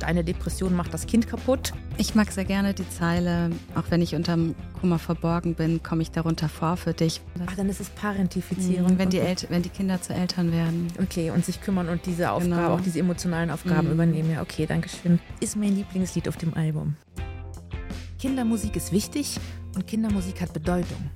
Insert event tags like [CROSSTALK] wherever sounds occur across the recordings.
Deine Depression macht das Kind kaputt. Ich mag sehr gerne die Zeile, auch wenn ich unterm Kummer verborgen bin, komme ich darunter vor für dich. Ach, dann ist es Parentifizierung. Mhm, wenn, die El wenn die Kinder zu Eltern werden. Okay, und sich kümmern und diese Aufgabe, Genau. auch diese emotionalen Aufgaben Mhm. übernehmen. Ja, okay, danke schön. Ist mein Lieblingslied auf dem Album. Kindermusik ist wichtig und Kindermusik hat Bedeutung.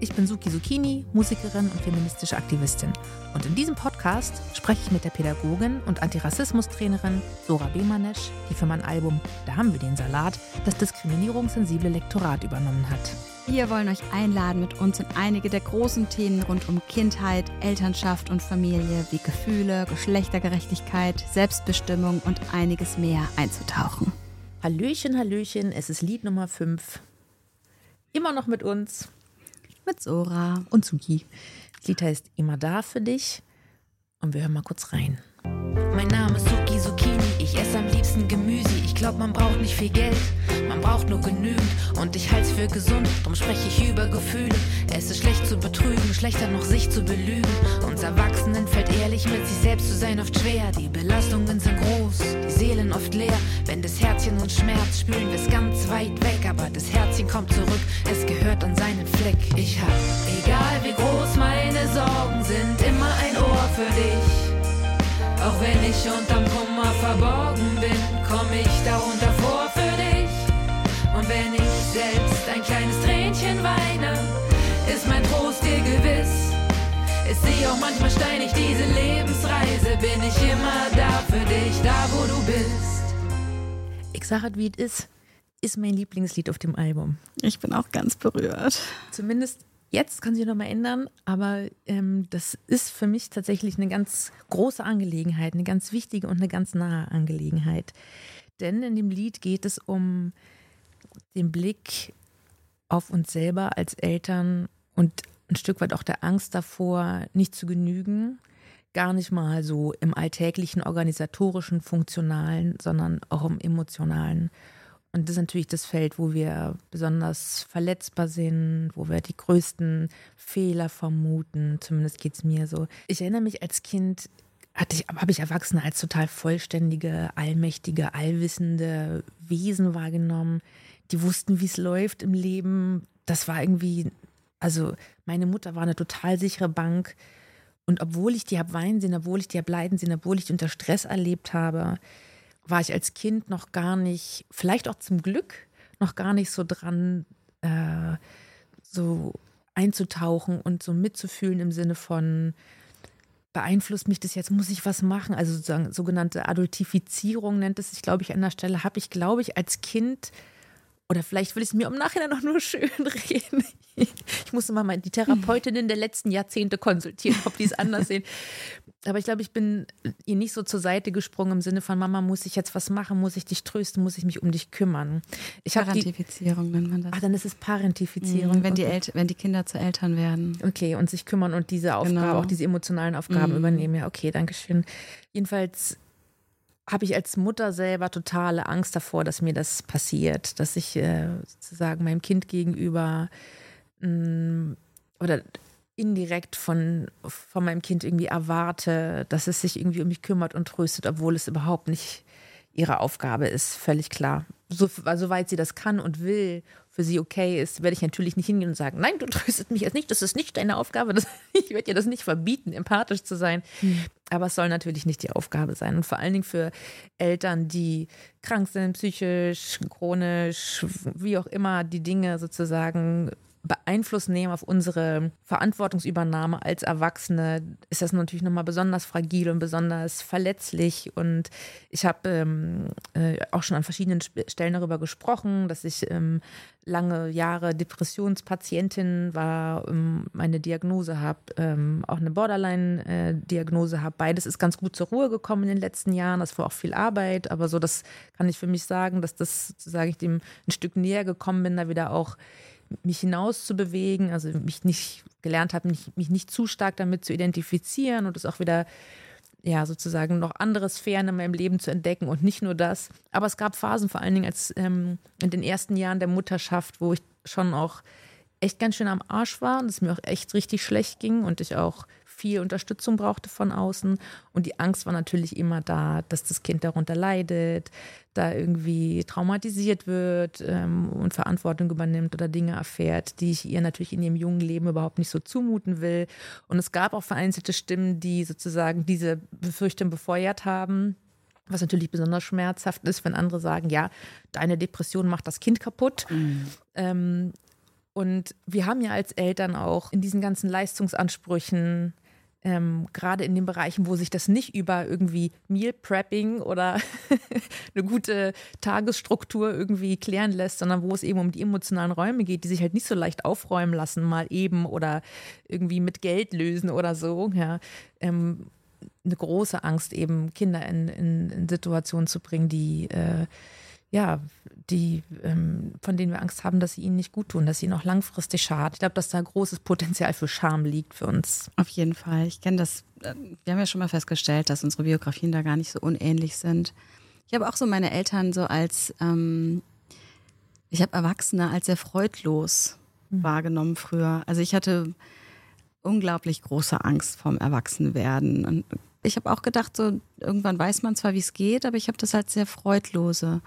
Ich bin Suki Zucchini, Musikerin und feministische Aktivistin. Und in diesem Podcast spreche ich mit der Pädagogin und Antirassismustrainerin Sora Bemanesch, die für mein Album Da haben wir den Salat das diskriminierungssensible Lektorat übernommen hat. Wir wollen euch einladen, mit uns in einige der großen Themen rund um Kindheit, Elternschaft und Familie wie Gefühle, Geschlechtergerechtigkeit, Selbstbestimmung und einiges mehr einzutauchen. Hallöchen, Hallöchen, es ist Lied Nummer 5. Immer noch mit uns. Mit Sora. und Suki. Das Lied heißt Immer da für dich. Und wir hören mal kurz rein. Mein Name ist Suki Zucchini, ich esse am liebsten Gemüse. Ich glaub, man braucht nicht viel Geld, man braucht nur genügend. Und ich halt's für gesund, drum spreche ich über Gefühle. Es ist schlecht zu betrügen, schlechter noch sich zu belügen. Uns Erwachsenen fällt ehrlich mit sich selbst zu sein oft schwer. Die Belastungen sind groß, die Seelen oft leer. Wenn das Herzchen uns schmerzt, spülen wir's ganz weit weg. Aber das Herzchen kommt zurück, es gehört an seinen Fleck. Ich hab, egal wie groß meine Sorgen sind, immer ein Ohr für dich. Auch wenn ich unterm Kummer verborgen bin, komm ich darunter wenn ich selbst ein kleines Tränchen weine, ist mein Trost dir gewiss. Ist sie auch manchmal steinig, diese Lebensreise, bin ich immer da für dich, da wo du bist. Ich sage es, wie es ist. Ist mein Lieblingslied auf dem Album. Ich bin auch ganz berührt. Zumindest jetzt kann sich noch mal ändern, aber ähm, das ist für mich tatsächlich eine ganz große Angelegenheit, eine ganz wichtige und eine ganz nahe Angelegenheit. Denn in dem Lied geht es um den Blick auf uns selber als Eltern und ein Stück weit auch der Angst davor, nicht zu genügen. Gar nicht mal so im alltäglichen, organisatorischen, funktionalen, sondern auch im emotionalen. Und das ist natürlich das Feld, wo wir besonders verletzbar sind, wo wir die größten Fehler vermuten. Zumindest geht es mir so. Ich erinnere mich als Kind, hatte ich, habe ich Erwachsene als total vollständige, allmächtige, allwissende Wesen wahrgenommen. Die wussten, wie es läuft im Leben. Das war irgendwie, also meine Mutter war eine total sichere Bank. Und obwohl ich die habe weinen sehen, obwohl ich die habe leiden sehen, obwohl ich die unter Stress erlebt habe, war ich als Kind noch gar nicht, vielleicht auch zum Glück, noch gar nicht so dran, äh, so einzutauchen und so mitzufühlen im Sinne von, beeinflusst mich das jetzt, muss ich was machen? Also sozusagen sogenannte Adultifizierung nennt es sich, glaube ich, an der Stelle, habe ich, glaube ich, als Kind, oder vielleicht will ich es mir im Nachhinein noch nur schön [LAUGHS] reden. Ich musste mal die Therapeutinnen der letzten Jahrzehnte konsultieren, ob die es anders sehen. Aber ich glaube, ich bin ihr nicht so zur Seite gesprungen im Sinne von Mama, muss ich jetzt was machen, muss ich dich trösten, muss ich mich um dich kümmern. Ich habe die, Parentifizierung nennt man das. ach, dann ist es Parentifizierung. Mhm, wenn, die okay. Wenn die Kinder zu Eltern werden. Okay, und sich kümmern und diese Aufgabe, Genau. auch diese emotionalen Aufgaben Mhm. übernehmen. Ja, okay, danke schön. Jedenfalls habe ich als Mutter selber totale Angst davor, dass mir das passiert, dass ich äh, sozusagen meinem Kind gegenüber mh, oder indirekt von, von meinem Kind irgendwie erwarte, dass es sich irgendwie um mich kümmert und tröstet, obwohl es überhaupt nicht ihre Aufgabe ist, völlig klar. So, also, soweit sie das kann und will, für sie okay ist, werde ich natürlich nicht hingehen und sagen, nein, du tröstest mich jetzt nicht, das ist nicht deine Aufgabe. Das, [LAUGHS] ich werde dir das nicht verbieten, empathisch zu sein. Aber es soll natürlich nicht die Aufgabe sein. Und vor allen Dingen für Eltern, die krank sind, psychisch, chronisch, wie auch immer die Dinge sozusagen Beeinfluss nehmen auf unsere Verantwortungsübernahme als Erwachsene, ist das natürlich nochmal besonders fragil und besonders verletzlich. Und ich habe ähm, äh, auch schon an verschiedenen Stellen darüber gesprochen, dass ich ähm, lange Jahre Depressionspatientin war, ähm, meine Diagnose habe, ähm, auch eine Borderline-Diagnose habe. Beides ist ganz gut zur Ruhe gekommen in den letzten Jahren. Das war auch viel Arbeit, aber so, das kann ich für mich sagen, dass das sozusagen ich dem ein Stück näher gekommen bin, da wieder auch mich hinaus zu bewegen, also mich nicht gelernt habe, mich, mich nicht zu stark damit zu identifizieren und es auch wieder ja sozusagen noch andere Sphären in meinem Leben zu entdecken und nicht nur das. Aber es gab Phasen, vor allen Dingen als ähm, in den ersten Jahren der Mutterschaft, wo ich schon auch echt ganz schön am Arsch war und es mir auch echt richtig schlecht ging und ich auch viel Unterstützung brauchte von außen. Und die Angst war natürlich immer da, dass das Kind darunter leidet, da irgendwie traumatisiert wird ähm, und Verantwortung übernimmt oder Dinge erfährt, die ich ihr natürlich in ihrem jungen Leben überhaupt nicht so zumuten will. Und es gab auch vereinzelte Stimmen, die sozusagen diese Befürchtung befeuert haben. Was natürlich besonders schmerzhaft ist, wenn andere sagen, ja, deine Depression macht das Kind kaputt. Mhm. Ähm, und wir haben ja als Eltern auch in diesen ganzen Leistungsansprüchen, ähm, gerade in den Bereichen, wo sich das nicht über irgendwie Meal Prepping oder [LAUGHS] eine gute Tagesstruktur irgendwie klären lässt, sondern wo es eben um die emotionalen Räume geht, die sich halt nicht so leicht aufräumen lassen, mal eben oder irgendwie mit Geld lösen oder so. Ja, ähm, eine große Angst, eben Kinder in, in, in Situationen zu bringen, die äh, ja, die, ähm, von denen wir Angst haben, dass sie ihnen nicht gut tun, dass sie ihnen auch langfristig schaden. Ich glaube, dass da großes Potenzial für Scham liegt für uns. Auf jeden Fall. Ich kenne das, äh, wir haben ja schon mal festgestellt, dass unsere Biografien da gar nicht so unähnlich sind. Ich habe auch so meine Eltern so als, ähm, ich habe Erwachsene als sehr freudlos mhm. wahrgenommen früher. Also ich hatte unglaublich große Angst vorm Erwachsenwerden. Und ich habe auch gedacht, so irgendwann weiß man zwar, wie es geht, aber ich habe das als sehr freudlose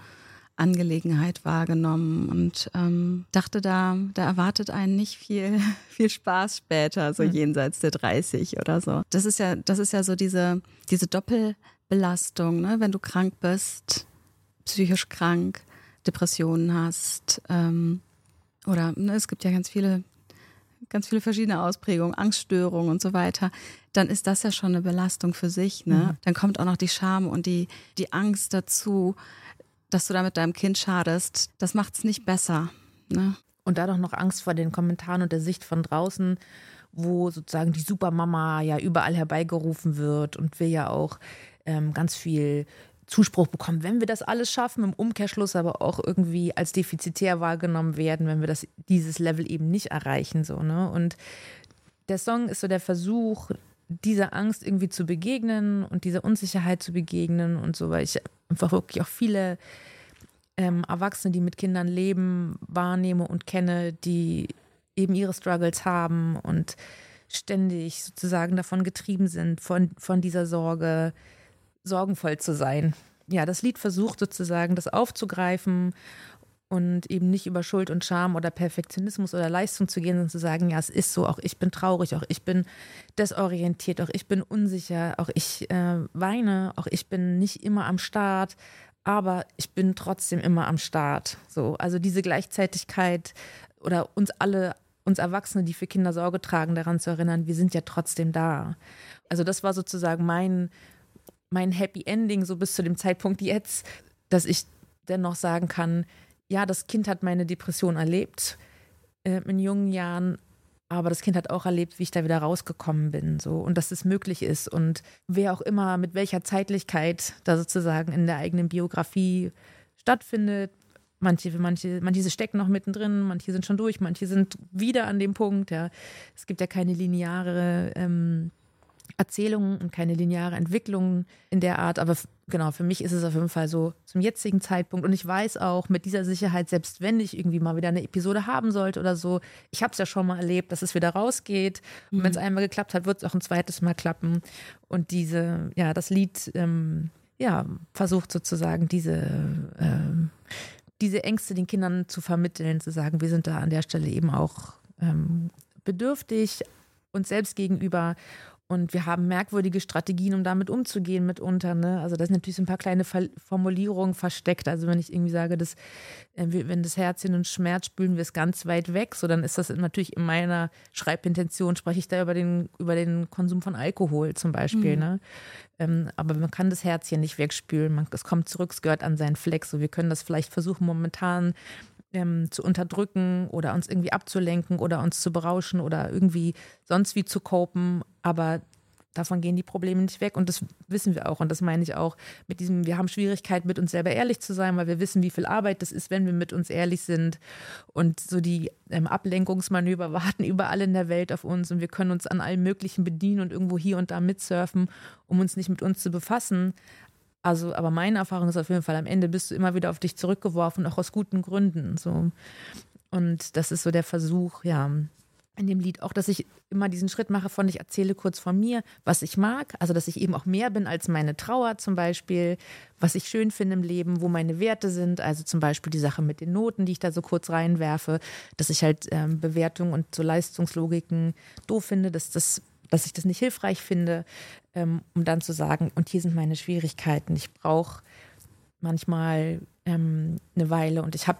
Angelegenheit wahrgenommen und ähm, dachte, da, da erwartet einen nicht viel, [LAUGHS] viel Spaß später, so mhm. jenseits der 30 oder so. Das ist ja, das ist ja so diese, diese Doppelbelastung, ne? wenn du krank bist, psychisch krank, Depressionen hast, ähm, oder ne, es gibt ja ganz viele, ganz viele verschiedene Ausprägungen, Angststörungen und so weiter, dann ist das ja schon eine Belastung für sich. Ne? Mhm. Dann kommt auch noch die Scham und die, die Angst dazu, dass du damit deinem Kind schadest, das macht es nicht besser. Ne? Und dadurch noch Angst vor den Kommentaren und der Sicht von draußen, wo sozusagen die Supermama ja überall herbeigerufen wird und wir ja auch ähm, ganz viel Zuspruch bekommen, wenn wir das alles schaffen, im Umkehrschluss aber auch irgendwie als defizitär wahrgenommen werden, wenn wir das, dieses Level eben nicht erreichen. So, ne? Und der Song ist so der Versuch, dieser Angst irgendwie zu begegnen und dieser Unsicherheit zu begegnen und so, weil ich einfach wirklich auch viele ähm, Erwachsene, die mit Kindern leben, wahrnehme und kenne, die eben ihre Struggles haben und ständig sozusagen davon getrieben sind, von, von dieser Sorge sorgenvoll zu sein. Ja, das Lied versucht sozusagen, das aufzugreifen und eben nicht über Schuld und Scham oder Perfektionismus oder Leistung zu gehen, sondern zu sagen, ja, es ist so, auch ich bin traurig, auch ich bin desorientiert, auch ich bin unsicher, auch ich äh, weine, auch ich bin nicht immer am Start, aber ich bin trotzdem immer am Start. So, also diese Gleichzeitigkeit oder uns alle, uns Erwachsene, die für Kinder Sorge tragen, daran zu erinnern, wir sind ja trotzdem da. Also das war sozusagen mein, mein Happy Ending, so bis zu dem Zeitpunkt jetzt, dass ich dennoch sagen kann, ja, das Kind hat meine Depression erlebt äh, in jungen Jahren, aber das Kind hat auch erlebt, wie ich da wieder rausgekommen bin, so und dass es möglich ist und wer auch immer mit welcher Zeitlichkeit da sozusagen in der eigenen Biografie stattfindet. Manche, manche, manche stecken noch mittendrin, manche sind schon durch, manche sind wieder an dem Punkt. Ja, es gibt ja keine lineare ähm, Erzählung und keine lineare Entwicklung in der Art. Aber genau, für mich ist es auf jeden Fall so zum jetzigen Zeitpunkt. Und ich weiß auch mit dieser Sicherheit, selbst wenn ich irgendwie mal wieder eine Episode haben sollte oder so, ich habe es ja schon mal erlebt, dass es wieder rausgeht. Und mhm. wenn es einmal geklappt hat, wird es auch ein zweites Mal klappen. Und diese, ja, das Lied, ähm, ja, versucht sozusagen diese, ähm, diese Ängste den Kindern zu vermitteln, zu sagen, wir sind da an der Stelle eben auch ähm, bedürftig uns selbst gegenüber und wir haben merkwürdige Strategien, um damit umzugehen mitunter. Ne? Also da sind natürlich so ein paar kleine Formulierungen versteckt. Also wenn ich irgendwie sage, dass, äh, wenn das Herzchen und Schmerz spülen wir es ganz weit weg, so dann ist das natürlich in meiner Schreibintention, spreche ich da über den, über den Konsum von Alkohol zum Beispiel. Mhm. Ne? Ähm, aber man kann das Herzchen nicht wegspülen. Man, es kommt zurück, es gehört an seinen Fleck. So, wir können das vielleicht versuchen, momentan ähm, zu unterdrücken oder uns irgendwie abzulenken oder uns zu berauschen oder irgendwie sonst wie zu kopen. Aber davon gehen die Probleme nicht weg und das wissen wir auch und das meine ich auch mit diesem, wir haben Schwierigkeit mit uns selber ehrlich zu sein, weil wir wissen, wie viel Arbeit das ist, wenn wir mit uns ehrlich sind und so die ähm, Ablenkungsmanöver [LAUGHS] warten überall in der Welt auf uns und wir können uns an allem Möglichen bedienen und irgendwo hier und da mitsurfen, um uns nicht mit uns zu befassen. Also, aber meine Erfahrung ist auf jeden Fall, am Ende bist du immer wieder auf dich zurückgeworfen, auch aus guten Gründen. So. Und das ist so der Versuch, ja, in dem Lied auch, dass ich immer diesen Schritt mache von, ich erzähle kurz von mir, was ich mag, also dass ich eben auch mehr bin als meine Trauer zum Beispiel, was ich schön finde im Leben, wo meine Werte sind, also zum Beispiel die Sache mit den Noten, die ich da so kurz reinwerfe, dass ich halt ähm, Bewertungen und so Leistungslogiken doof finde, dass, das, dass ich das nicht hilfreich finde, ähm, um dann zu sagen, und hier sind meine Schwierigkeiten, ich brauche manchmal ähm, eine Weile und ich habe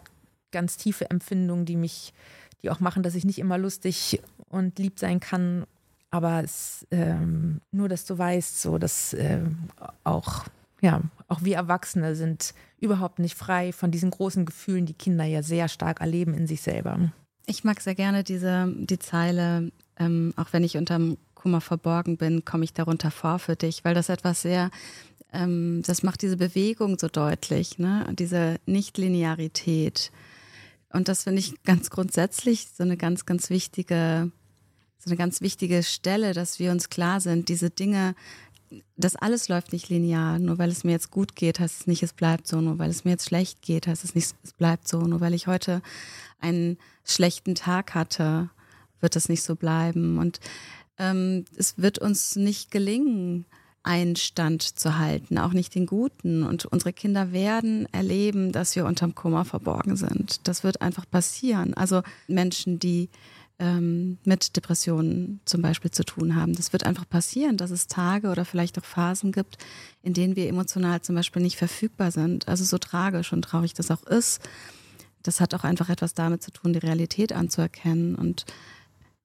ganz tiefe Empfindungen, die mich die auch machen, dass ich nicht immer lustig und lieb sein kann. Aber es, ähm, nur, dass du weißt, so dass ähm, auch, ja, auch wir Erwachsene sind überhaupt nicht frei von diesen großen Gefühlen, die Kinder ja sehr stark erleben in sich selber. Ich mag sehr gerne diese die Zeile, ähm, auch wenn ich unterm Kummer verborgen bin, komme ich darunter vor für dich, weil das etwas sehr, ähm, das macht diese Bewegung so deutlich, ne? diese Nichtlinearität. Und das finde ich ganz grundsätzlich so eine ganz, ganz wichtige, so eine ganz wichtige Stelle, dass wir uns klar sind, diese Dinge, das alles läuft nicht linear. Nur weil es mir jetzt gut geht, heißt es nicht, es bleibt so. Nur weil es mir jetzt schlecht geht, heißt es nicht, es bleibt so. Nur weil ich heute einen schlechten Tag hatte, wird es nicht so bleiben. Und ähm, es wird uns nicht gelingen, Einstand zu halten, auch nicht den guten. Und unsere Kinder werden erleben, dass wir unterm Kummer verborgen sind. Das wird einfach passieren. Also Menschen, die ähm, mit Depressionen zum Beispiel zu tun haben. Das wird einfach passieren, dass es Tage oder vielleicht auch Phasen gibt, in denen wir emotional zum Beispiel nicht verfügbar sind. Also so tragisch und traurig das auch ist. Das hat auch einfach etwas damit zu tun, die Realität anzuerkennen. Und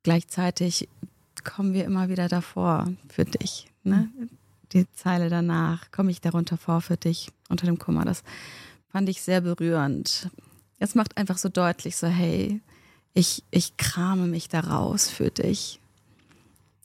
gleichzeitig kommen wir immer wieder davor für dich. Ne? die Zeile danach, komme ich darunter vor für dich unter dem Kummer. Das fand ich sehr berührend. Es macht einfach so deutlich, so hey, ich, ich krame mich da raus für dich.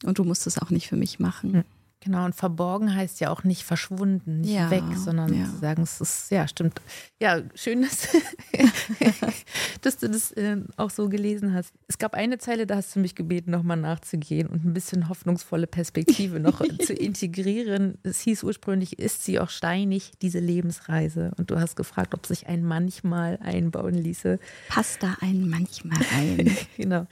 Und du musst es auch nicht für mich machen. Hm. Genau, und verborgen heißt ja auch nicht verschwunden, nicht ja, weg, sondern ja. zu sagen, es ist, ja, stimmt. Ja, schön, dass, [LAUGHS] dass du das äh, auch so gelesen hast. Es gab eine Zeile, da hast du mich gebeten, nochmal nachzugehen und ein bisschen hoffnungsvolle Perspektive noch [LAUGHS] zu integrieren. Es hieß ursprünglich, ist sie auch steinig, diese Lebensreise? Und du hast gefragt, ob sich ein manchmal einbauen ließe. Passt da ein manchmal ein? [LAUGHS] genau.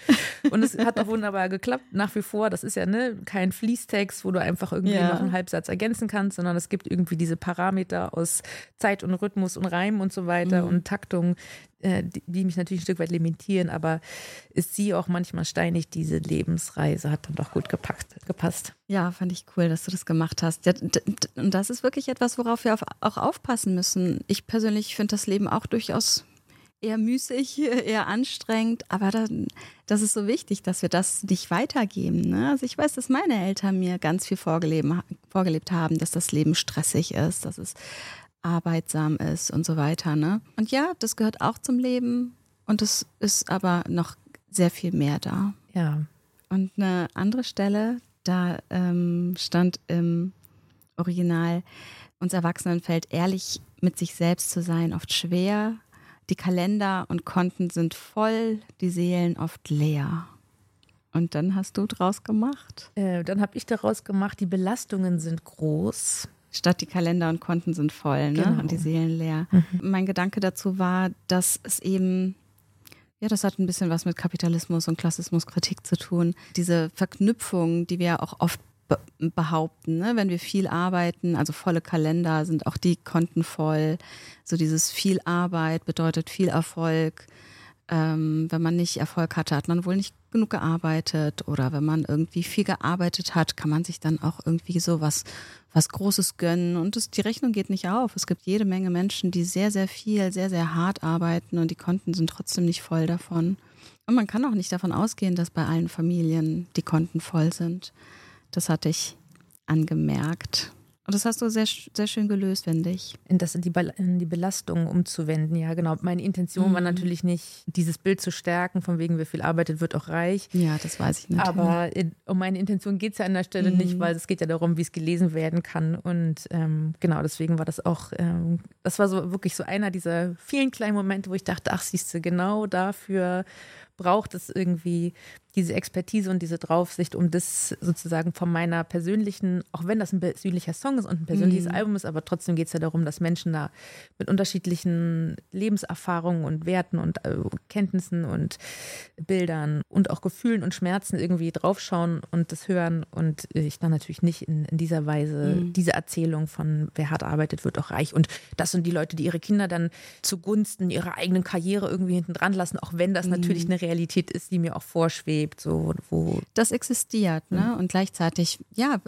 Und es hat auch wunderbar geklappt, nach wie vor. Das ist ja ne, kein Fließtext, wo du einfach irgendwie ja. noch einen Halbsatz ergänzen kannst, sondern es gibt irgendwie diese Parameter aus Zeit und Rhythmus und Reim und so weiter mhm. und Taktung, äh, die, die, mich natürlich ein Stück weit limitieren, aber ist sie auch manchmal steinig, diese Lebensreise hat dann doch gut gepackt, gepasst. Ja, fand ich cool, dass du das gemacht hast. Und das ist wirklich etwas, worauf wir auch aufpassen müssen. Ich persönlich finde das Leben auch durchaus eher müßig, [LAUGHS] eher anstrengend, aber dann, das ist so wichtig, dass wir das nicht weitergeben. Ne? Also ich weiß, dass meine Eltern mir ganz viel vorgelebt haben, dass das Leben stressig ist, dass es arbeitsam ist und so weiter. Ne? Und ja, das gehört auch zum Leben und es ist aber noch sehr viel mehr da. Ja. Und eine andere Stelle, da ähm, stand im Original, uns Erwachsenen fällt ehrlich mit sich selbst zu sein oft schwer, die Kalender und Konten sind voll, die Seelen oft leer. Und dann hast du draus gemacht? Äh, dann habe ich daraus gemacht, die Belastungen sind groß. Statt die Kalender und Konten sind voll ne? Genau. und die Seelen leer. Mhm. Mein Gedanke dazu war, dass es eben, ja, das hat ein bisschen was mit Kapitalismus und Klassismuskritik zu tun. Diese Verknüpfung, die wir auch oft behaupten, ne? wenn wir viel arbeiten, also volle Kalender sind auch die Konten voll. So dieses viel Arbeit bedeutet viel Erfolg. Ähm, wenn man nicht Erfolg hatte, hat man wohl nicht genug gearbeitet oder wenn man irgendwie viel gearbeitet hat, kann man sich dann auch irgendwie so was, was Großes gönnen und das, die Rechnung geht nicht auf. Es gibt jede Menge Menschen, die sehr, sehr viel, sehr, sehr hart arbeiten und die Konten sind trotzdem nicht voll davon. Und man kann auch nicht davon ausgehen, dass bei allen Familien die Konten voll sind. Das hatte ich angemerkt. Und das hast du sehr, sehr schön gelöst, finde ich. In, das, in, die, in die Belastung umzuwenden, ja, genau. Meine Intention mhm. war natürlich nicht, dieses Bild zu stärken, von wegen, wer viel arbeitet, wird auch reich. Ja, das weiß ich nicht. Aber in, um meine Intention geht es ja an der Stelle mhm. nicht, weil es geht ja darum, wie es gelesen werden kann. Und ähm, genau, deswegen war das auch, ähm, das war so wirklich so einer dieser vielen kleinen Momente, wo ich dachte, ach, siehst du, genau dafür braucht es irgendwie diese Expertise und diese Draufsicht, um das sozusagen von meiner persönlichen, auch wenn das ein persönlicher Song ist und ein persönliches mhm. Album ist, aber trotzdem geht es ja darum, dass Menschen da mit unterschiedlichen Lebenserfahrungen und Werten und äh, Kenntnissen und Bildern und auch Gefühlen und Schmerzen irgendwie draufschauen und das hören und ich dann natürlich nicht in, in dieser Weise mhm. diese Erzählung von wer hart arbeitet, wird auch reich und das sind die Leute, die ihre Kinder dann zugunsten ihrer eigenen Karriere irgendwie hinten dran lassen, auch wenn das mhm. natürlich eine Realität ist, die mir auch vorschwebt lebt, so wo. Das existiert, ne? Und gleichzeitig, ja,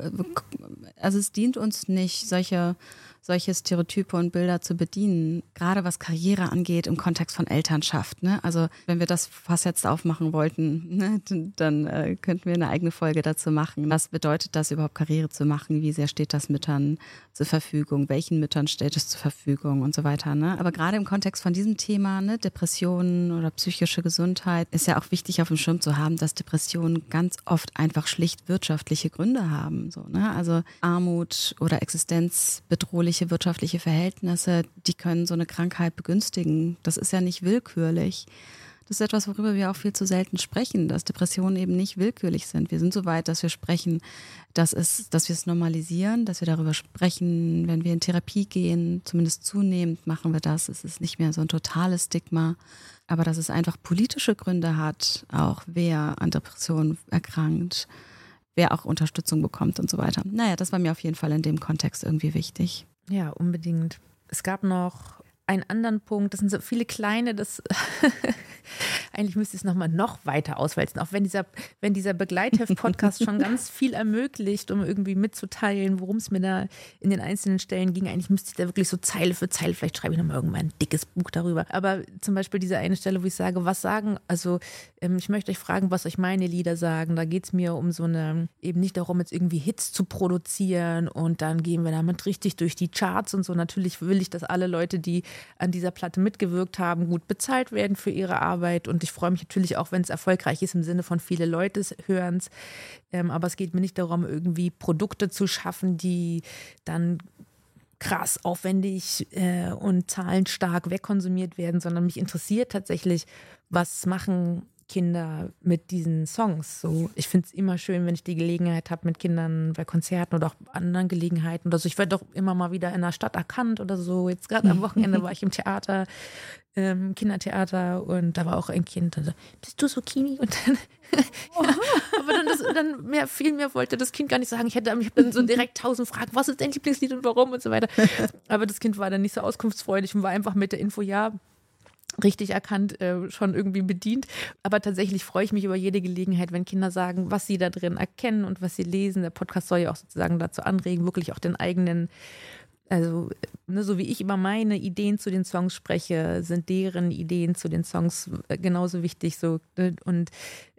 also es dient uns nicht, solche solche Stereotype und Bilder zu bedienen, gerade was Karriere angeht im Kontext von Elternschaft. Ne? Also wenn wir das fast jetzt aufmachen wollten, [LAUGHS] ne, dann äh, könnten wir eine eigene Folge dazu machen. Was bedeutet das überhaupt, Karriere zu machen? Wie sehr steht das Müttern zur Verfügung? Welchen Müttern steht es zur Verfügung und so weiter? Ne? Aber gerade im Kontext von diesem Thema, ne, Depressionen oder psychische Gesundheit, ist ja auch wichtig auf dem Schirm zu haben, dass Depressionen ganz oft einfach schlicht wirtschaftliche Gründe haben. So, ne? Also Armut oder existenzbedrohliche ungleiche wirtschaftliche Verhältnisse, die können so eine Krankheit begünstigen. Das ist ja nicht willkürlich. Das ist etwas, worüber wir auch viel zu selten sprechen, dass Depressionen eben nicht willkürlich sind. Wir sind so weit, dass wir sprechen, dass, es, dass wir es normalisieren, dass wir darüber sprechen, wenn wir in Therapie gehen, zumindest zunehmend machen wir das. Es ist nicht mehr so ein totales Stigma, aber dass es einfach politische Gründe hat, auch wer an Depressionen erkrankt, wer auch Unterstützung bekommt und so weiter. Naja, das war mir auf jeden Fall in dem Kontext irgendwie wichtig. Ja, unbedingt. Es gab noch einen anderen Punkt, das sind so viele kleine, das [LAUGHS] eigentlich müsste ich es nochmal noch weiter auswälzen, auch wenn dieser, wenn dieser Begleitheft-Podcast schon [LAUGHS] ganz viel ermöglicht, um irgendwie mitzuteilen, worum es mir da in den einzelnen Stellen ging. Eigentlich müsste ich da wirklich so Zeile für Zeile, vielleicht schreibe ich nochmal irgendwann ein dickes Buch darüber. Aber zum Beispiel diese eine Stelle, wo ich sage, was sagen, also ähm, ich möchte euch fragen, was euch meine Lieder sagen. Da geht es mir um so eine, eben nicht darum, jetzt irgendwie Hits zu produzieren und dann gehen wir damit richtig durch die Charts und so. Natürlich will ich, dass alle Leute, die an dieser Platte mitgewirkt haben, gut bezahlt werden für ihre Arbeit und ich freue mich natürlich auch, wenn es erfolgreich ist im Sinne von viele Leute hören es. Ähm, aber es geht mir nicht darum, irgendwie Produkte zu schaffen, die dann krass aufwendig äh, und zahlenstark wegkonsumiert werden, sondern mich interessiert tatsächlich, was machen Kinder mit diesen Songs. So, ich finde es immer schön, wenn ich die Gelegenheit habe, mit Kindern bei Konzerten oder auch anderen Gelegenheiten oder so. Ich werde doch immer mal wieder in der Stadt erkannt oder so. Jetzt gerade am [LAUGHS] Wochenende war ich im Theater, ähm, Kindertheater und da war auch ein Kind. Also, bist du so Kini? Und dann, [LAUGHS] aber dann, das, dann mehr, viel mehr wollte das Kind gar nicht sagen. Ich hätte ich dann so direkt tausend Fragen, was ist dein Lieblingslied und warum und so weiter. [LAUGHS] Aber das Kind war dann nicht so auskunftsfreudig und war einfach mit der Info, ja, richtig erkannt, äh, schon irgendwie bedient. Aber tatsächlich freue ich mich über jede Gelegenheit, wenn Kinder sagen, was sie da drin erkennen und was sie lesen. Der Podcast soll ja auch sozusagen dazu anregen, wirklich auch den eigenen, also ne, so wie ich über meine Ideen zu den Songs spreche, sind deren Ideen zu den Songs äh, genauso wichtig. So ne? und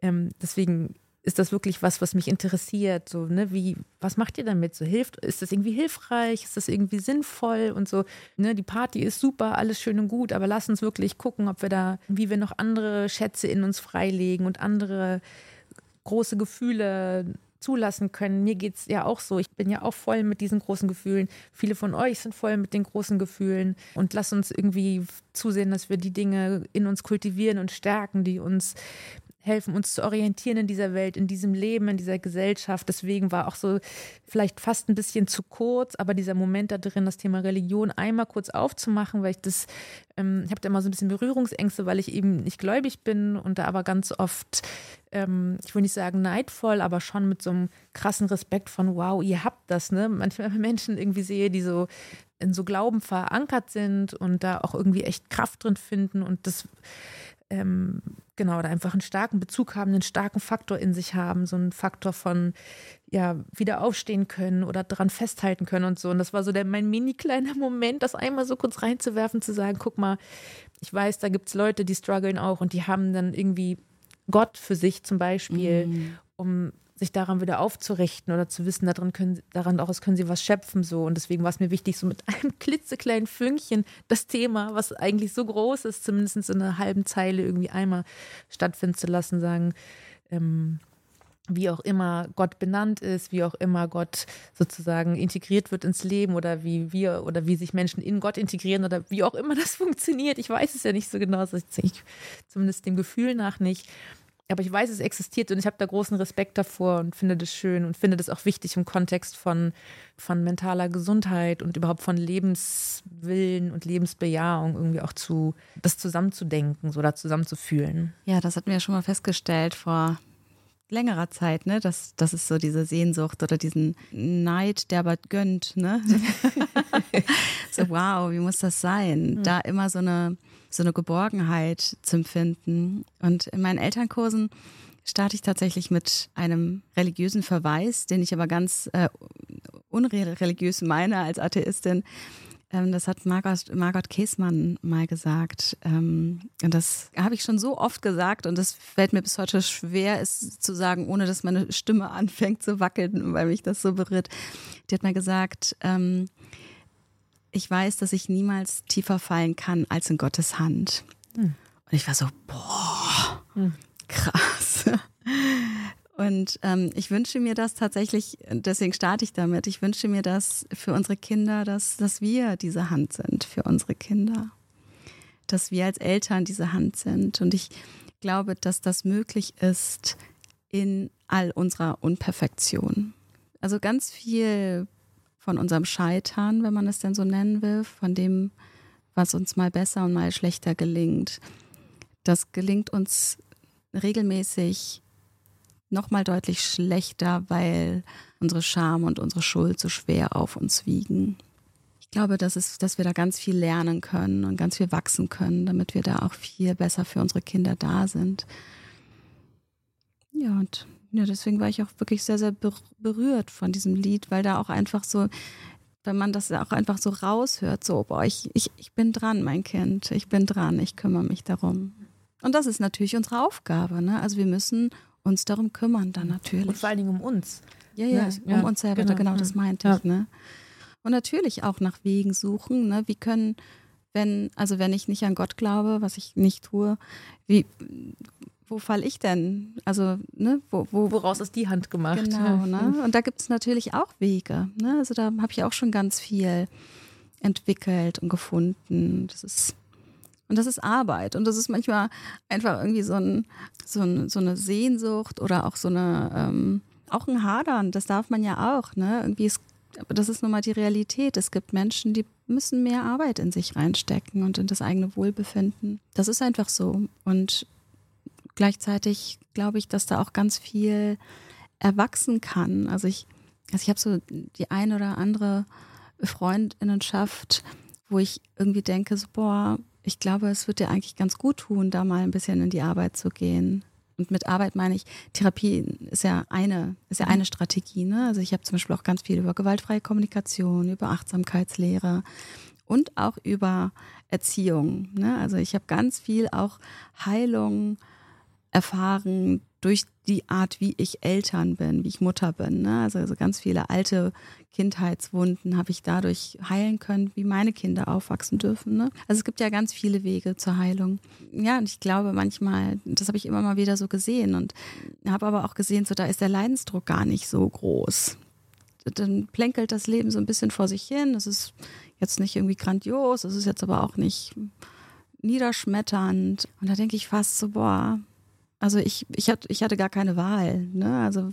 ähm, deswegen ist das wirklich was, was mich interessiert? So, ne, wie, was macht ihr damit? So hilft, ist das irgendwie hilfreich? Ist das irgendwie sinnvoll? Und so, ne, die Party ist super, alles schön und gut, aber lass uns wirklich gucken, ob wir da, wie wir noch andere Schätze in uns freilegen und andere große Gefühle zulassen können. Mir geht es ja auch so. Ich bin ja auch voll mit diesen großen Gefühlen. Viele von euch sind voll mit den großen Gefühlen. Und lass uns irgendwie zusehen, dass wir die Dinge in uns kultivieren und stärken, die uns helfen, uns zu orientieren in dieser Welt, in diesem Leben, in dieser Gesellschaft. Deswegen war auch so vielleicht fast ein bisschen zu kurz, aber dieser Moment da drin, das Thema Religion einmal kurz aufzumachen, weil ich das, ähm, ich habe da immer so ein bisschen Berührungsängste, weil ich eben nicht gläubig bin und da aber ganz oft, ähm, ich will nicht sagen neidvoll, aber schon mit so einem krassen Respekt von, wow, ihr habt das, ne? Manchmal Menschen irgendwie sehe, die so in so Glauben verankert sind und da auch irgendwie echt Kraft drin finden und das ähm, genau, da einfach einen starken Bezug haben, einen starken Faktor in sich haben, so einen Faktor von, ja, wieder aufstehen können oder dran festhalten können und so. Und das war so der, mein mini kleiner [LAUGHS] Moment, das einmal so kurz reinzuwerfen, zu sagen, guck mal, ich weiß, da gibt es Leute, die strugglen auch und die haben dann irgendwie Gott für sich zum Beispiel, mhm. um sich daran wieder aufzurichten oder zu wissen, daran können, daran daraus können sie was schöpfen so. Und deswegen war es mir wichtig, so mit [LAUGHS] einem klitzekleinen Fünkchen das Thema, was eigentlich so groß ist, zumindest in einer halben Zeile irgendwie einmal stattfinden zu lassen, sagen, ähm, wie auch immer Gott benannt ist, wie auch immer Gott sozusagen integriert wird ins Leben oder wie wir oder wie sich Menschen in Gott integrieren oder wie auch immer das [LAUGHS] funktioniert. Ich weiß es ja nicht so genau, ich zumindest dem Gefühl nach nicht. Aber ich weiß, es existiert und ich habe da großen Respekt davor und finde das schön und finde das auch wichtig im Kontext von, von mentaler Gesundheit und überhaupt von Lebenswillen und Lebensbejahung irgendwie auch zu, das zusammenzudenken so, oder zusammenzufühlen. Ja, das hatten wir ja schon mal festgestellt vor längerer Zeit, ne? dass das ist so diese Sehnsucht oder diesen Neid, der aber gönnt. Ne? [LAUGHS] so, wow, wie muss das sein? Da immer so eine so eine Geborgenheit zu empfinden. Und in meinen Elternkursen starte ich tatsächlich mit einem religiösen Verweis, den ich aber ganz äh, unreligiös meine als Atheistin. Ähm, das hat Margot, Margot Käßmann mal gesagt. Ähm, und das habe ich schon so oft gesagt und das fällt mir bis heute schwer, es zu sagen, ohne dass meine Stimme [LAUGHS] anfängt zu wackeln, weil mich das so berührt. Die hat mal gesagt, ähm, ich weiß, dass ich niemals tiefer fallen kann als in Gottes Hand. Hm. Und ich war so, boah, hm. krass. Und ähm, ich wünsche mir das tatsächlich, deswegen starte ich damit, ich wünsche mir das für unsere Kinder, dass, dass wir diese Hand sind für unsere Kinder. Dass wir als Eltern diese Hand sind. Und ich glaube, dass das möglich ist in all unserer Unperfektion. Also ganz viel von unserem Scheitern, wenn man es denn so nennen will, von dem, was uns mal besser und mal schlechter gelingt. Das gelingt uns regelmäßig nochmal deutlich schlechter, weil unsere Scham und unsere Schuld so schwer auf uns wiegen. Ich glaube, dass, es, dass wir da ganz viel lernen können und ganz viel wachsen können, damit wir da auch viel besser für unsere Kinder da sind. Ja, und ja, deswegen war ich auch wirklich sehr, sehr berührt von diesem Lied, weil da auch einfach so, wenn man das auch einfach so raushört, so, boah, ich, ich, ich bin dran, mein Kind, ich bin dran, ich kümmere mich darum. Und das ist natürlich unsere Aufgabe, ne? Also wir müssen uns darum kümmern dann natürlich. Und vor allen Dingen um uns. Ja, ja, ne? um ja, uns selber, genau, genau das meinte ja. ich, ne? Und natürlich auch nach Wegen suchen, ne? Wie können, wenn, also wenn ich nicht an Gott glaube, was ich nicht tue, wie, wo falle ich denn? Also, ne, wo, wo, woraus ist die Hand gemacht? Genau, ne? Und da gibt es natürlich auch Wege. Ne? Also da habe ich auch schon ganz viel entwickelt und gefunden. Das ist und das ist Arbeit. Und das ist manchmal einfach irgendwie so, ein, so, ein, so eine Sehnsucht oder auch so eine, ähm, auch ein Hadern. Das darf man ja auch. Ne? Irgendwie ist, das ist nun mal die Realität. Es gibt Menschen, die müssen mehr Arbeit in sich reinstecken und in das eigene Wohlbefinden. Das ist einfach so. Und gleichzeitig glaube ich, dass da auch ganz viel erwachsen kann. Also ich, also ich habe so die ein oder andere Freundinnenschaft, wo ich irgendwie denke, so, boah, ich glaube, es wird dir eigentlich ganz gut tun, da mal ein bisschen in die Arbeit zu gehen. Und mit Arbeit meine ich, Therapie ist ja eine, ist ja eine Strategie. Ne? Also ich habe zum Beispiel auch ganz viel über gewaltfreie Kommunikation, über Achtsamkeitslehre und auch über Erziehung. Ne? Also ich habe ganz viel auch Heilung erfahren durch die Art, wie ich Eltern bin, wie ich Mutter bin. Ne? Also, also ganz viele alte Kindheitswunden habe ich dadurch heilen können, wie meine Kinder aufwachsen dürfen. Ne? Also es gibt ja ganz viele Wege zur Heilung. Ja, und ich glaube manchmal, das habe ich immer mal wieder so gesehen und habe aber auch gesehen, so da ist der Leidensdruck gar nicht so groß. Dann plänkelt das Leben so ein bisschen vor sich hin. Es ist jetzt nicht irgendwie grandios, es ist jetzt aber auch nicht niederschmetternd. Und da denke ich fast so, boah, also ich, ich, hatte, ich hatte gar keine Wahl. Ne? Also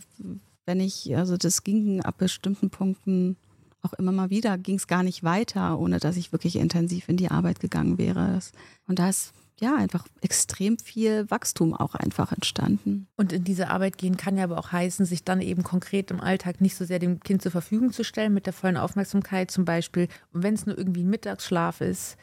wenn ich, also das ging ab bestimmten Punkten auch immer mal wieder, ging es gar nicht weiter, ohne dass ich wirklich intensiv in die Arbeit gegangen wäre. Und da ist ja einfach extrem viel Wachstum auch einfach entstanden. Und in diese Arbeit gehen kann ja aber auch heißen, sich dann eben konkret im Alltag nicht so sehr dem Kind zur Verfügung zu stellen mit der vollen Aufmerksamkeit zum Beispiel. Und wenn es nur irgendwie ein Mittagsschlaf ist,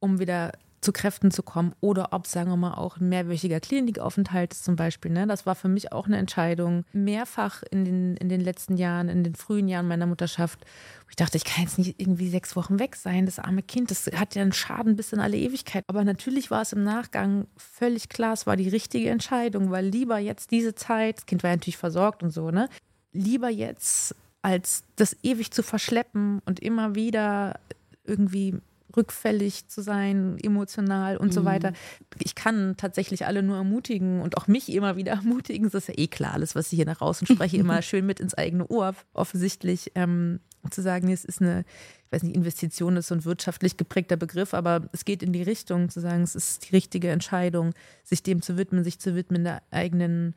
um wieder zu Kräften zu kommen oder ob, sagen wir mal, auch ein mehrwöchiger Klinikaufenthalt ist zum Beispiel. Ne? Das war für mich auch eine Entscheidung. Mehrfach in den, in den letzten Jahren, in den frühen Jahren meiner Mutterschaft, ich dachte, ich kann jetzt nicht irgendwie sechs Wochen weg sein. Das arme Kind, das hat ja einen Schaden bis in alle Ewigkeit. Aber natürlich war es im Nachgang völlig klar, es war die richtige Entscheidung, weil lieber jetzt diese Zeit, das Kind war ja natürlich versorgt und so, ne? Lieber jetzt als das ewig zu verschleppen und immer wieder irgendwie rückfällig zu sein, emotional und mhm. so weiter. Ich kann tatsächlich alle nur ermutigen und auch mich immer wieder [LAUGHS] ermutigen. Das ist ja eh klar, alles, was ich hier nach außen spreche, immer [LAUGHS] schön mit ins eigene Ohr, offensichtlich. Ähm, zu sagen, es ist eine, ich weiß nicht, Investition ist so ein wirtschaftlich geprägter Begriff, aber es geht in die Richtung, zu sagen, es ist die richtige Entscheidung, sich dem zu widmen, sich zu widmen, der eigenen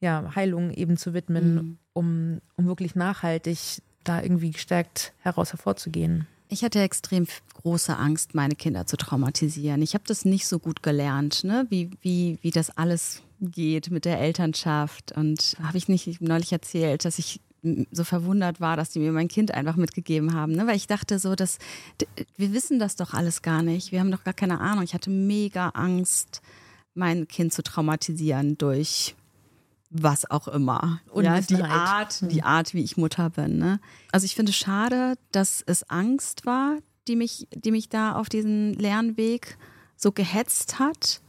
ja, Heilung eben zu widmen, mhm. um, um wirklich nachhaltig da irgendwie gestärkt heraus hervorzugehen. Ich hatte extrem große Angst, meine Kinder zu traumatisieren. Ich habe das nicht so gut gelernt, ne? wie, wie, wie das alles geht mit der Elternschaft. Und habe ich nicht neulich erzählt, dass ich so verwundert war, dass die mir mein Kind einfach mitgegeben haben, ne? weil ich dachte so, dass wir wissen das doch alles gar nicht, wir haben doch gar keine Ahnung. Ich hatte mega Angst, mein Kind zu traumatisieren durch was auch immer. Und ja, die Art, die Art, wie ich Mutter bin. Ne? Also ich finde es schade, dass es Angst war, die mich, die mich da auf diesen Lernweg so gehetzt hat.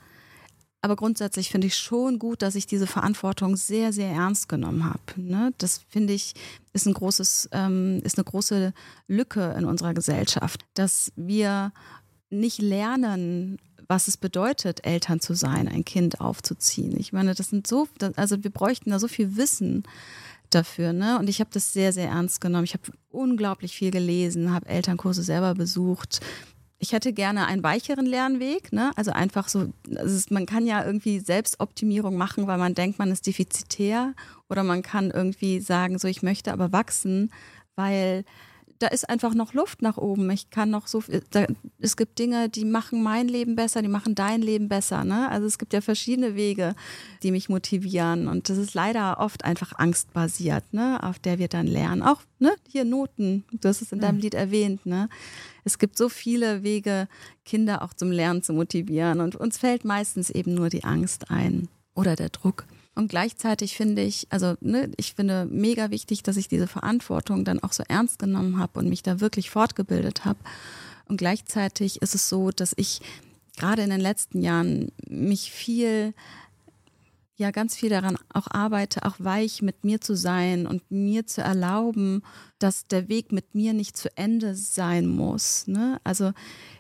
Aber grundsätzlich finde ich schon gut, dass ich diese Verantwortung sehr, sehr ernst genommen habe. Ne? Das finde ich ist ein großes, ähm, ist eine große Lücke in unserer Gesellschaft, dass wir nicht lernen, was es bedeutet, Eltern zu sein, ein Kind aufzuziehen. Ich meine, das sind so, also wir bräuchten da so viel Wissen dafür, ne? Und ich habe das sehr, sehr ernst genommen. Ich habe unglaublich viel gelesen, habe Elternkurse selber besucht. Ich hätte gerne einen weicheren Lernweg, ne? Also einfach so, also man kann ja irgendwie Selbstoptimierung machen, weil man denkt, man ist defizitär, oder man kann irgendwie sagen, so ich möchte aber wachsen, weil da ist einfach noch Luft nach oben. Ich kann noch so viel, da, es gibt Dinge, die machen mein Leben besser, die machen dein Leben besser. Ne? Also es gibt ja verschiedene Wege, die mich motivieren. Und das ist leider oft einfach angstbasiert, ne? auf der wir dann lernen. Auch ne? hier Noten, du hast es in deinem mhm. Lied erwähnt. Ne? Es gibt so viele Wege, Kinder auch zum Lernen zu motivieren. Und uns fällt meistens eben nur die Angst ein oder der Druck. Und gleichzeitig finde ich, also ne, ich finde mega wichtig, dass ich diese Verantwortung dann auch so ernst genommen habe und mich da wirklich fortgebildet habe. Und gleichzeitig ist es so, dass ich gerade in den letzten Jahren mich viel ja ganz viel daran auch arbeite, auch weich mit mir zu sein und mir zu erlauben, dass der Weg mit mir nicht zu Ende sein muss. Ne? Also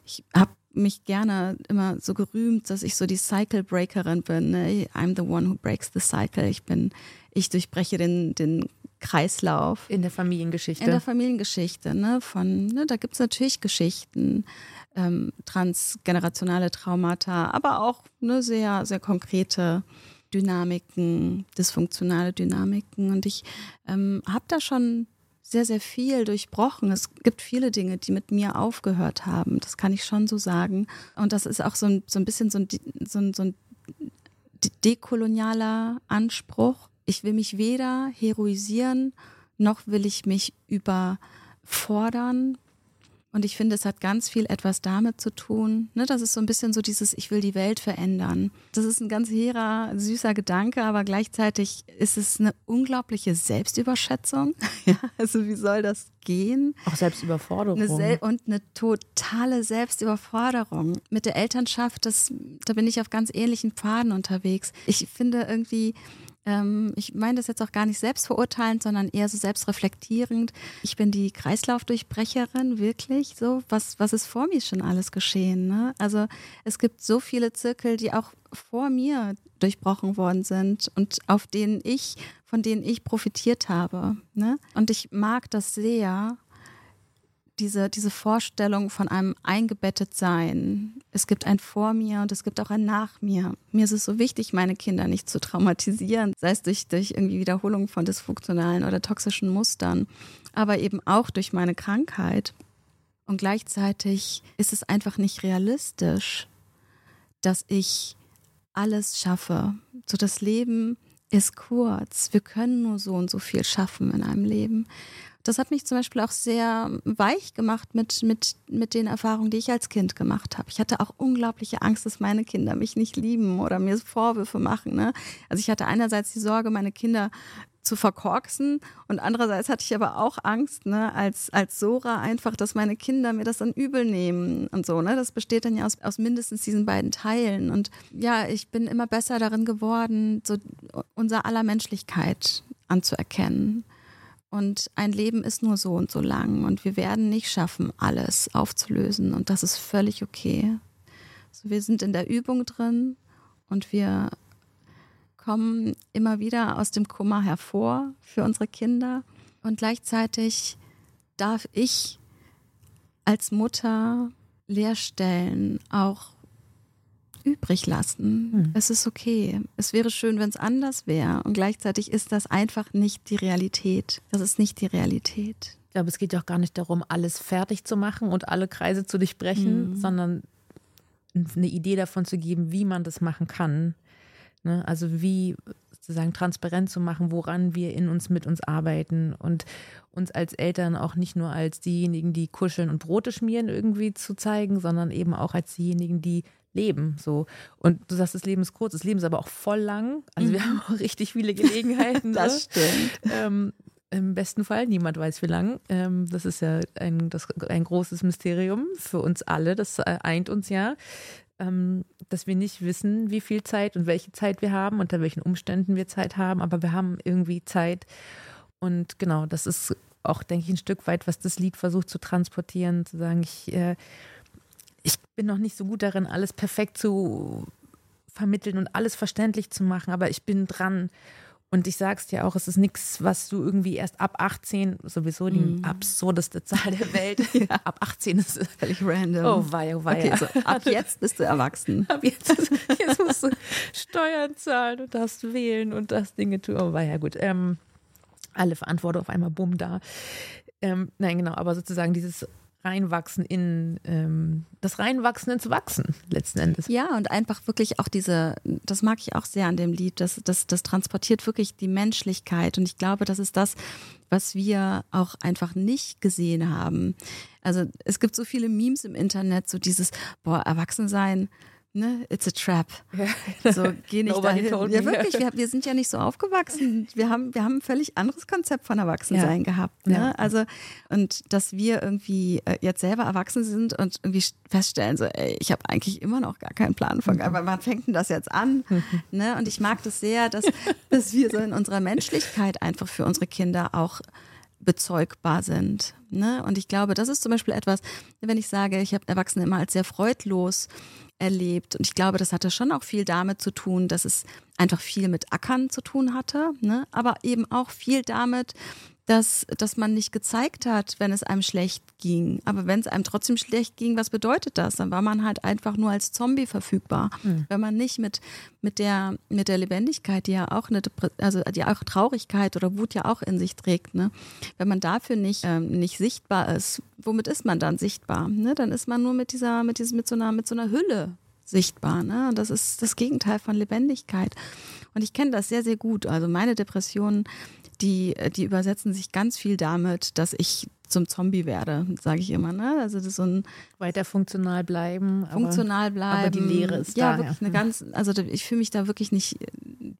ich habe mich gerne immer so gerühmt, dass ich so die Cycle Breakerin bin. Ne? I'm the one who breaks the cycle. Ich bin, ich durchbreche den, den Kreislauf. In der Familiengeschichte. In der Familiengeschichte, ne? Von, ne, da gibt es natürlich Geschichten, ähm, transgenerationale Traumata, aber auch ne, sehr, sehr konkrete Dynamiken, dysfunktionale Dynamiken. Und ich ähm, habe da schon sehr, sehr viel durchbrochen. Es gibt viele Dinge, die mit mir aufgehört haben. Das kann ich schon so sagen. Und das ist auch so ein, so ein bisschen so ein, so ein, so ein dekolonialer Anspruch. Ich will mich weder heroisieren, noch will ich mich überfordern, und ich finde, es hat ganz viel etwas damit zu tun. Ne, das ist so ein bisschen so dieses, ich will die Welt verändern. Das ist ein ganz hehrer, süßer Gedanke, aber gleichzeitig ist es eine unglaubliche Selbstüberschätzung. [LAUGHS] ja, [LAUGHS] also wie soll das gehen? Auch Selbstüberforderung. Eine Sel und eine totale Selbstüberforderung. Mit der Elternschaft, das, da bin ich auf ganz ähnlichen Pfaden unterwegs. Ich finde irgendwie, ähm, ich meine das jetzt auch gar nicht selbstverurteilend, sondern eher so selbstreflektierend. Ich bin die Kreislaufdurchbrecherin, wirklich so. Was, was ist vor mir schon alles geschehen? Ne? Also es gibt so viele Zirkel, die auch vor mir durchbrochen worden sind und auf denen ich, von denen ich profitiert habe. Ne? Und ich mag das sehr, diese, diese Vorstellung von einem eingebettet sein. Es gibt ein vor mir und es gibt auch ein nach mir. Mir ist es so wichtig, meine Kinder nicht zu traumatisieren, sei es durch, durch irgendwie Wiederholung von dysfunktionalen oder toxischen Mustern, aber eben auch durch meine Krankheit. Und gleichzeitig ist es einfach nicht realistisch, dass ich alles schaffe. So das Leben ist kurz. Wir können nur so und so viel schaffen in einem Leben. Das hat mich zum Beispiel auch sehr weich gemacht mit, mit, mit den Erfahrungen, die ich als Kind gemacht habe. Ich hatte auch unglaubliche Angst, dass meine Kinder mich nicht lieben oder mir Vorwürfe machen. Ne? Also ich hatte einerseits die Sorge, meine Kinder zu verkorksen und andererseits hatte ich aber auch Angst, ne, als, als Sora einfach, dass meine Kinder mir das dann übel nehmen und so, ne. Das besteht dann ja aus, aus mindestens diesen beiden Teilen und ja, ich bin immer besser darin geworden, so unser aller Menschlichkeit anzuerkennen Und ein Leben ist nur so und so lang. Und wir werden nicht schaffen, alles aufzulösen. Und das ist völlig okay. Also wir sind in der Übung drin. Und wir kommen immer wieder aus dem Kummer hervor für unsere Kinder. Und gleichzeitig darf ich als Mutter Leerstellen auch übrig lassen. Hm. Es ist okay. Es wäre schön, wenn es anders wäre. Und gleichzeitig ist das einfach nicht die Realität. Das ist nicht die Realität. Ich glaube, es geht ja auch gar nicht darum, alles fertig zu machen und alle Kreise zu durchbrechen, mhm. sondern eine Idee davon zu geben, wie man das machen kann. Ne? Also wie sozusagen transparent zu machen, woran wir in uns mit uns arbeiten und uns als Eltern auch nicht nur als diejenigen, die kuscheln und Brote schmieren irgendwie zu zeigen, sondern eben auch als diejenigen, die leben. So. Und du sagst, das Leben ist kurz, das Leben ist aber auch voll lang. Also wir mhm. haben auch richtig viele Gelegenheiten. [LAUGHS] das ne? stimmt. Ähm, Im besten Fall, niemand weiß wie lang. Ähm, das ist ja ein, das, ein großes Mysterium für uns alle. Das äh, eint uns ja. Ähm, dass wir nicht wissen, wie viel Zeit und welche Zeit wir haben, unter welchen Umständen wir Zeit haben, aber wir haben irgendwie Zeit. Und genau, das ist auch, denke ich, ein Stück weit, was das Lied versucht zu transportieren, zu sagen, ich äh, ich bin noch nicht so gut darin, alles perfekt zu vermitteln und alles verständlich zu machen, aber ich bin dran. Und ich sag's dir auch, es ist nichts, was du irgendwie erst ab 18, sowieso die mm. absurdeste Zahl der [LAUGHS] Welt, ja. ab 18 ist völlig random. Oh wei, oh wei. Okay, so ab [LAUGHS] jetzt bist du erwachsen. Ab jetzt, jetzt musst du Steuern zahlen und darfst wählen und das Dinge tun. Oh wei, ja gut. Ähm, alle Verantwortung auf einmal bumm da. Ähm, nein, genau, aber sozusagen dieses reinwachsen in ähm, das Reinwachsen ins Wachsen letzten Endes. Ja, und einfach wirklich auch diese, das mag ich auch sehr an dem Lied, das, das, das transportiert wirklich die Menschlichkeit. Und ich glaube, das ist das, was wir auch einfach nicht gesehen haben. Also es gibt so viele Memes im Internet, so dieses, boah, Erwachsensein, ne, it's a trap. [LAUGHS] Ja. So, geh nicht dahin. Ja, wirklich, wir, [LAUGHS] wir, sind ja nicht so aufgewachsen. Wir haben, wir haben ein völlig anderes Konzept von Erwachsensein ja. gehabt. Ne? Ja. Also, und dass wir irgendwie äh, jetzt selber erwachsen sind und irgendwie feststellen, so, ey, ich habe eigentlich immer noch gar keinen Plan von, aber wann fängt denn das jetzt an? ne? Und ich mag das sehr, dass, dass wir so in unserer Menschlichkeit einfach für unsere Kinder auch bezeugbar sind. Ne? Und ich glaube, das ist zum Beispiel etwas, wenn ich sage, ich habe Erwachsene immer als sehr freudlos erlebt. Und ich glaube, das hatte schon auch viel damit zu tun, dass es einfach viel mit Ackern zu tun hatte, ne? aber eben auch viel damit, dass, dass man nicht gezeigt hat, wenn es einem schlecht ging. Aber wenn es einem trotzdem schlecht ging, was bedeutet das? Dann war man halt einfach nur als Zombie verfügbar. Mhm. Wenn man nicht mit, mit, der, mit der Lebendigkeit, die ja auch eine, also die auch Traurigkeit oder Wut ja auch in sich trägt, ne? wenn man dafür nicht, ähm, nicht sichtbar ist, womit ist man dann sichtbar? Ne? Dann ist man nur mit dieser, mit diesem, mit so einer, mit so einer Hülle sichtbar. Ne? Das ist das Gegenteil von Lebendigkeit. Und ich kenne das sehr, sehr gut. Also meine Depressionen die, die übersetzen sich ganz viel damit, dass ich zum Zombie werde, sage ich immer. Ne? Also das ist so ein weiter funktional bleiben. Funktional bleiben. Aber die Leere ist ja, da. Wirklich ja, eine ganz, also ich fühle mich da wirklich nicht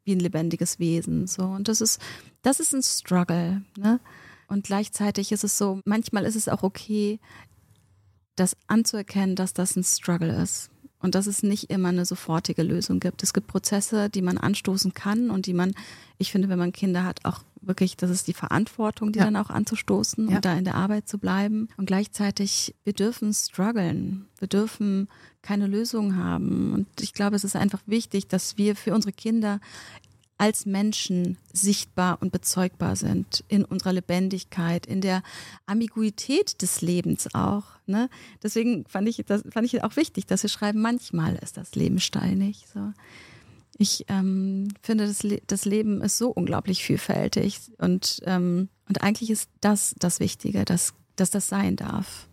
wie ein lebendiges Wesen. So und das ist, das ist ein Struggle. Ne? Und gleichzeitig ist es so, manchmal ist es auch okay, das anzuerkennen, dass das ein Struggle ist und dass es nicht immer eine sofortige Lösung gibt. Es gibt Prozesse, die man anstoßen kann und die man, ich finde, wenn man Kinder hat, auch wirklich, das ist die Verantwortung, die ja. dann auch anzustoßen ja. und da in der Arbeit zu bleiben. Und gleichzeitig, wir dürfen strugglen. Wir dürfen keine Lösung haben. Und ich glaube, es ist einfach wichtig, dass wir für unsere Kinder als Menschen sichtbar und bezeugbar sind in unserer Lebendigkeit, in der Ambiguität des Lebens auch. Ne? Deswegen fand ich das fand ich auch wichtig, dass wir schreiben, manchmal ist das Leben steinig. So. Ich ähm, finde, das, Le das Leben ist so unglaublich vielfältig und, ähm, und eigentlich ist das das Wichtige, dass, dass das sein darf.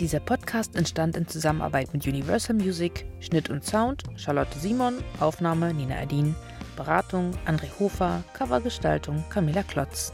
Dieser Podcast entstand in Zusammenarbeit mit Universal Music, Schnitt und Sound, Charlotte Simon, Aufnahme Nina Erdin. Beratung André Hofer, Covergestaltung Camilla Klotz.